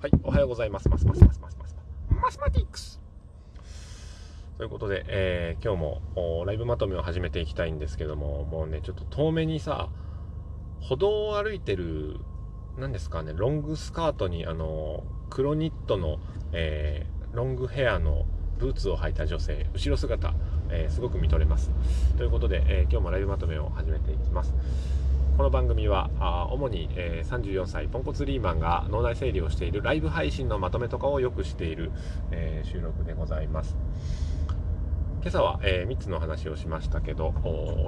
はい、おはようございます。ますますますますますマスマティックスということで、えー、今日もライブまとめを始めていきたいんですけども、もうね、ちょっと遠目にさ、歩道を歩いてる、何ですかね、ロングスカートに、あの、黒ニットの、えー、ロングヘアのブーツを履いた女性、後ろ姿、えー、すごく見とれます。ということで、え今日もライブまとめを始めていきます。この番組はあ主に、えー、34歳ポンコツリーマンが脳内整理をしているライブ配信のまとめとかをよくしている、え、収録でございます。今朝は、えー、3つの話をしましたけど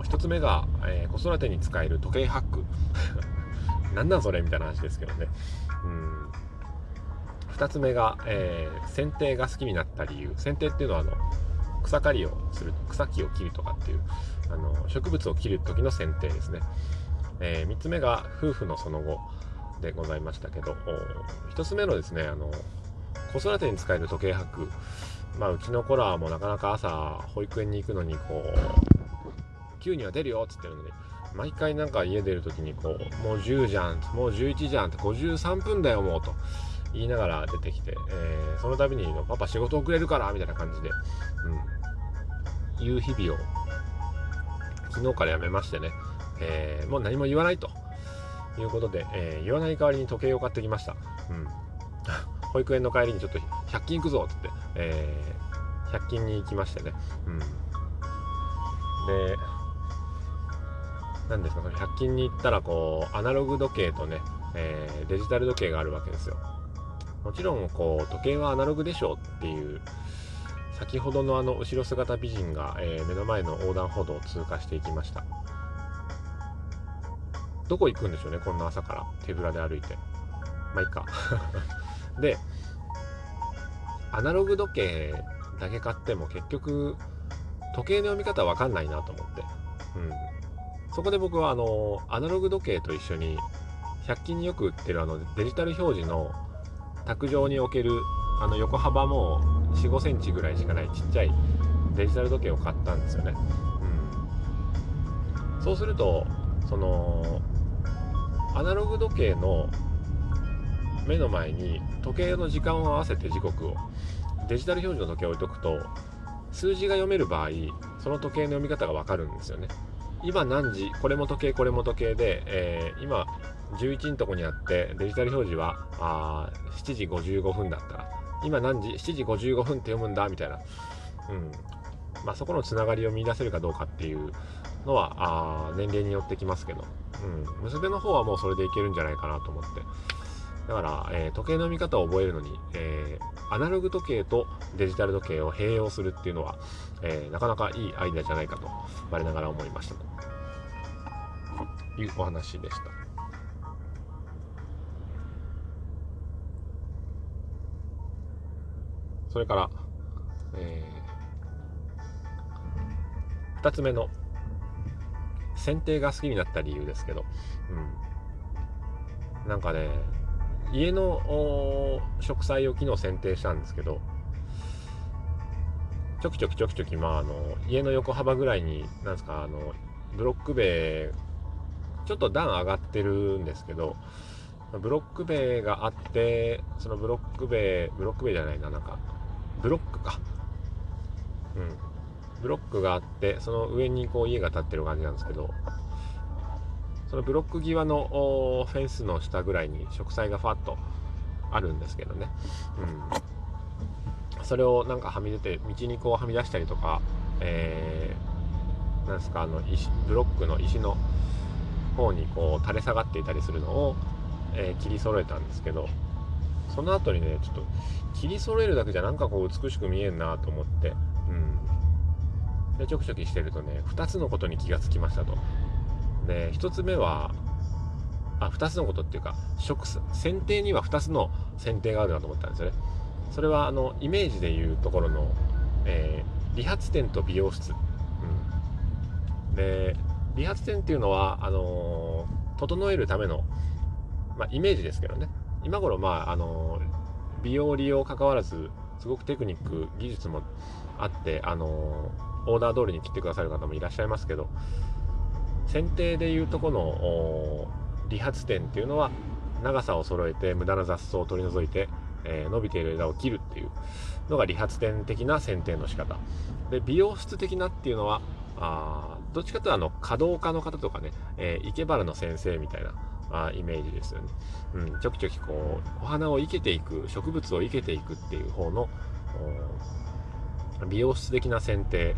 1つ目が、え子育てに使える時計ハック。なんなんそれみたいな話ですけどね。うん。2つ目が、え剪定が好きになった理由。剪定っていうのはあの草刈りをする草木を切るとかっていうあの植物を切る時の剪定ですね。えー、3つ目が夫婦のその後でございましたけど1つ目のですねあの子育てに使える時計博まあうちの子らもなかなか朝保育園に行くのにこう9には出るよっつってるのに毎回なんか家出る時にこうもう10じゃんもう11じゃんって53分だよもうと言いながら出てきて、えー、その度にパパ仕事遅れるからみたいな感じで、うん、いう日々を昨日からやめましてね。えー、もう何も言わないということで、えー、言わない代わりに時計を買ってきました。うん。保育園の帰りにちょっと100均行くぞって言って、えー、100均に行きましてね。うん。で、何ですか、その100均に行ったら、こう、アナログ時計とね、え、デジタル時計があるわけですよ。もちろん、こう、時計はアナログでしょうっていう、先ほどのあの後ろ姿美人が、えー、目の前の横断歩道を通過していきました。どこ行くんでしょうねこんな朝から手ぶらで歩いて。まあいいか。でアナログ時計だけ買っても結局時計の読み方わかんないなと思って、うん、そこで僕はあのアナログ時計と一緒に100均によく売ってるあのデジタル表示の卓上に置けるあの横幅も4 5センチぐらいしかないちっちゃいデジタル時計を買ったんですよね、うん、そうするとそのアナログ時計の目の前に時計の時間を合わせて時刻を。デジタル表示の時計を置いとくと数字が読める場合その時計の読み方がわかるんですよね。今何時これも時計これも時計で、えー、今11のとこにあってデジタル表示はあ7時55分だったら。今何時7時55分って読むんだみたいな、うん。まあ、そこのつながりを見出せるかどうかっていうのはあ年齢によってきますけど。うん、娘の方はもうそれでいけるんじゃないかなと思って。だから、えー、時計の見方を覚えるのに、えー、アナログ時計とデジタル時計を併用するっていうのは、えー、なかなかいいアイデアじゃないかと我ながら思いましたと。いうお話でした。それから、えー、2つ目の剪定が好きになった理由ですけど、うん、なんかね家の植栽を昨日剪定したんですけどちょきちょきちょきちょきまああの家の横幅ぐらいになんですかあのブロック塀ちょっと段上がってるんですけどブロック塀があってそのブロック塀ブロック塀じゃないななんかブロックか。うん。ブロックがあってその上にこう家が建ってる感じなんですけどそのブロック際のフェンスの下ぐらいに植栽がファッとあるんですけどね、うん、それをなんかはみ出て道にこうはみ出したりとか、えー、なんですかあの石ブロックの石の方にこう垂れ下がっていたりするのを、えー、切り揃えたんですけどその後にねちょっと切り揃えるだけじゃなんかこう美しく見えんなと思って、うん、でちょくちょきしてるとね2つのことに気がつきましたと。で1つ目はあ2つのことっていうか植剪定には2つの剪定があるなと思ったんですよね。それはあのイメージでいうところの、えー、理髪店と美容室、うん、で理髪店っていうのはあのー、整えるための、まあ、イメージですけどね。今頃まああのー、美容利用関わらずすごくテクニック技術もあってあのオーダー通りに切ってくださる方もいらっしゃいますけど剪定でいうとこの理髪店っていうのは長さを揃えて無駄な雑草を取り除いて、えー、伸びている枝を切るっていうのが理髪店的な剪定の仕方。で美容室的なっていうのはあどっちかというとあの華道家の方とかね、えー、池原の先生みたいなあイメージですよね、うん、ちょきちょきこうお花を生けていく植物を生けていくっていう方の美容室的な剪定、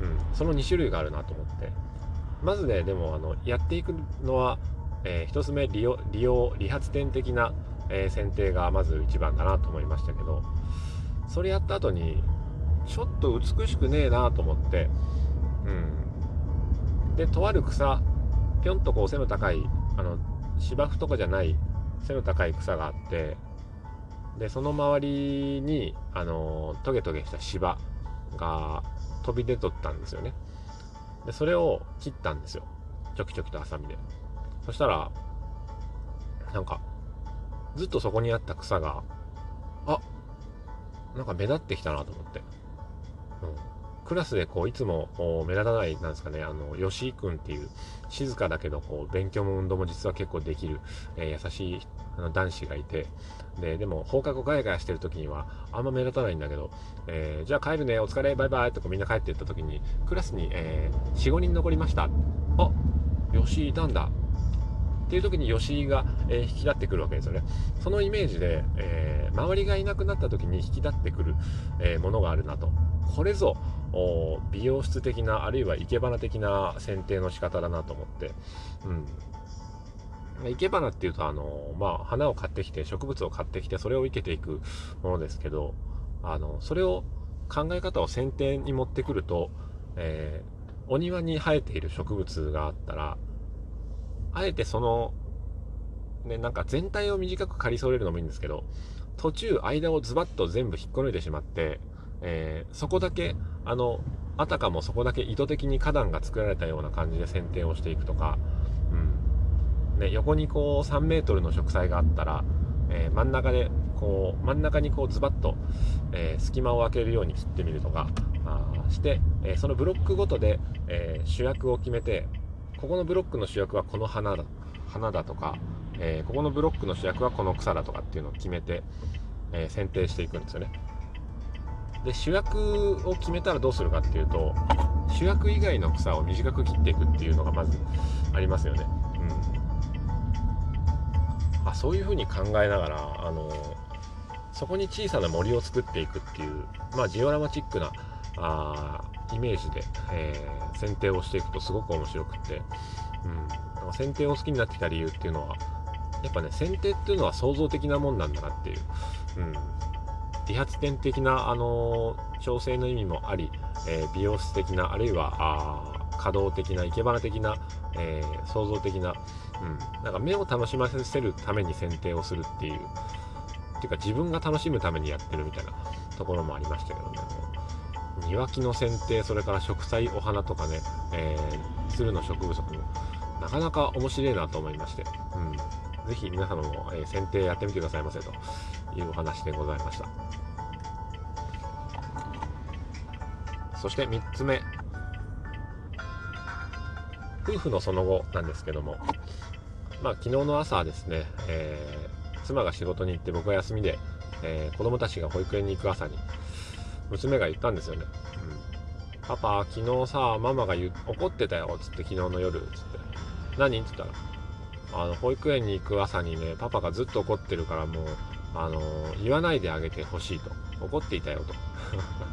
うん、その2種類があるなと思って。まずねでもあのやっていくのは、えー、1つ目利用利用理髪店的な、えー、剪定がまず一番かなと思いましたけど。それやった後にちょっと美しくねえなと思って。うん。でとある草ぴょんとこう背の高いあの芝生とかじゃない背の高い草があって。でその周りにあのトゲトゲした芝。が飛び出とったんですよね。でそれを切ったんですよ。ちょきちょきとハサミで。そしたらなんかずっとそこにあった草があなんか目立ってきたなと思って、うん、クラスでこういつも目立たないなんですかねあの吉井君っていう静かだけどこう勉強も運動も実は結構できる、えー、優しいあの男子がいてででも放課後ガヤガヤしてる時にはあんま目立たないんだけど、えー、じゃあ帰るねお疲れバイバイとかみんな帰っていった時にクラスに、えー、45人残りました。あ吉井いたんだ。っていう時に吉井が、えー、引き立ってくるわけですよね。そのイメージで、えー、周りがいなくなった時に引き立ってくる、えー、ものがあるなと。これぞ美容室的なあるいは生け花的な剪定の仕方だなと思って、うん、生け花っていうとあの、まあ、花を買ってきて植物を買ってきてそれを生けていくものですけどあのそれを考え方を剪定に持ってくると、えー、お庭に生えている植物があったらあえてそのね、なんか全体を短く刈り添えるのもいいんですけど途中間をズバッと全部引っこ抜いてしまってえー、そこだけあのあたかもそこだけ意図的に花壇が作られたような感じで剪定をしていくとか、うん。ね、横にこう3メートルの植栽があったら、えー、真ん中でこう真ん中にこうズバッと、えー、隙間を空けるように切ってみるとかあして、えそのブロックごとで、え主役を決めてここのブロックの主役はこの花だ花だとか、えここのブロックの主役はこの草だとかっていうのを決めて、え剪定していくんですよね。で主役を決めたらどうするかっていうと主役以外の草を短く切っていくっていうのがまずありますよね。あそういうふうに考えながらあのそこに小さな森を作っていくっていう、まあ、ジオラマチックなあイメージで、えー、剪定をしていくとすごく面白くって、うん、剪定を好きになってきた理由っていうのはやっぱね剪定っていうのは創造的なもんなんだなっていう、うん、理髪店的な、あの調整の意味もあり、えー、美容室的なあるいはあ稼働的な生け花的な、えー、創造的な,、うん、なんか目を楽しませるために剪定をするっていう。っていうか自分が楽しむためにやってるみたいなところもありましたけどね。庭木の剪定それから植栽お花とかね、えー、鶴の植物もなかなか面白いなと思いまして、うん、ぜひ皆様も、えー、剪定やってみてくださいませというお話でございました。そして3つ目。夫婦のその後なんですけどもまあ昨日の朝ですね、えー、妻が仕事に行って僕は休みで、えー、子供たちが保育園に行く朝に娘が言ったんですよね、うん、パパ昨日さママが怒ってたよつって昨日の夜つって。何？って言ったらあの保育園に行く朝にねパパがずっと怒ってるからもうあの言わないであげてほしいと。怒っていたよと。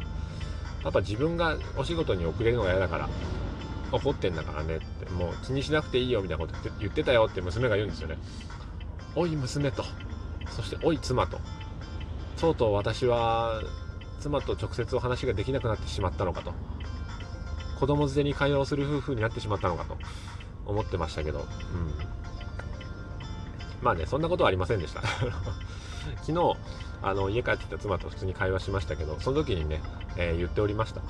パパ自分がお仕事に遅れるのが嫌だから怒ってんだからねってもう気にしなくていいよみたいなこと言ってたよって娘が言うんですよね。おい娘と。そしておい妻と。とうとう私は妻と直接お話ができなくなってしまったのかと。子供連れに会話をする夫婦になってしまったのかと。思ってましたけど、うん、まあね、そんなことはありませんでした。昨日、あの、家帰ってきた妻と普通に会話しましたけど、その時にね、えー、言っておりました。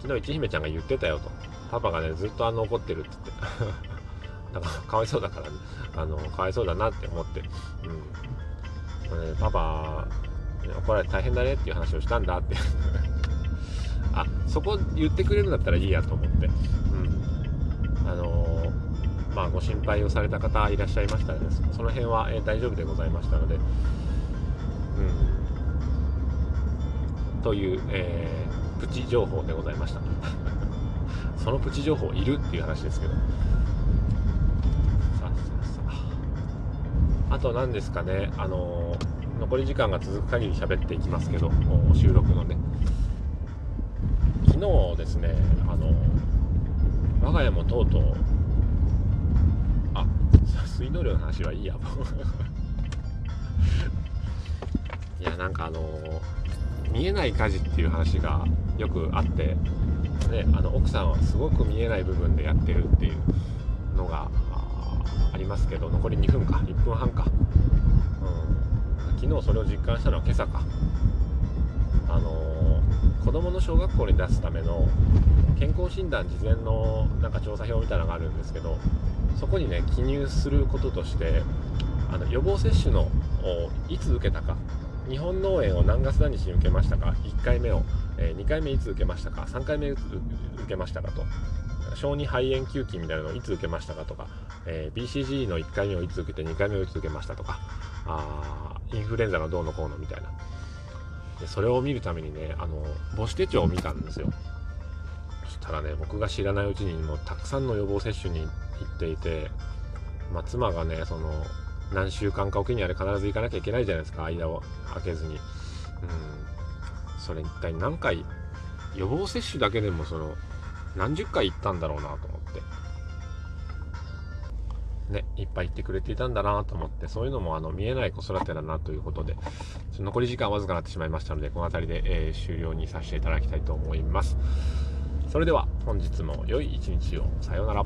昨日、一姫ちゃんが言ってたよと。パパがね、ずっとあの、怒ってるって言って。だから、かわいそうだからね、あの、かわいそうだなって思って、うん。ね、パパ、怒られて大変だねっていう話をしたんだって あ、そこ言ってくれるんだったらいいやと思って。うん。あのまあ、ご心配をされた方いらっしゃいましたら、ね、その辺は、え大丈夫でございましたので、うん、という、えー、プチ情報でございましたそのプチ情報いるっていう話ですけど。さあさあさあ。あと何ですかね。あの、残り時間が続く限り喋っていきますけど収録のね。昨日ですねあの我が家もとうとうあ水道量の話はいいや。も ういやなんかあの見えない火事っていう話がよくあって、ね、あの奥さんはすごく見えない部分でやってるっていうのがありますけど残り2分か。1分半か、うん、昨日それを実感したのは今朝か。あの子どもの小学校に出すための健康診断事前のなんか調査票みたいなのがあるんですけどそこにね記入することとしてあの予防接種のいつ受けたか。日本農園を何月何日に受けましたか。1回目を、え、2回目いつ受けましたか？3回目受けましたかと。小児肺炎球菌みたいなのをいつ受けましたかとか、え、BCG の1回目をいつ受けて2回目をいつ受けましたとか。あインフルエンザがどうのこうのみたいな。でそれを見るためにねあの母子手帳を見たんですよ。そしたらね僕が知らないうちにもうたくさんの予防接種に行っていて、まあ、妻がねその何週間かおきにあれ必ず行かなきゃいけないじゃないですか間を空けずに。うん。それ一体何回予防接種だけでもその何十回行ったんだろうなと思ってね、いっぱい言ってくれていたんだなと思って、そういうのもあの見えない子育てだなということで、残り時間わずかになってしまいましたので、この辺りで、えー、終了にさせていただきたいと思います。それでは本日も良い一日を。さようなら。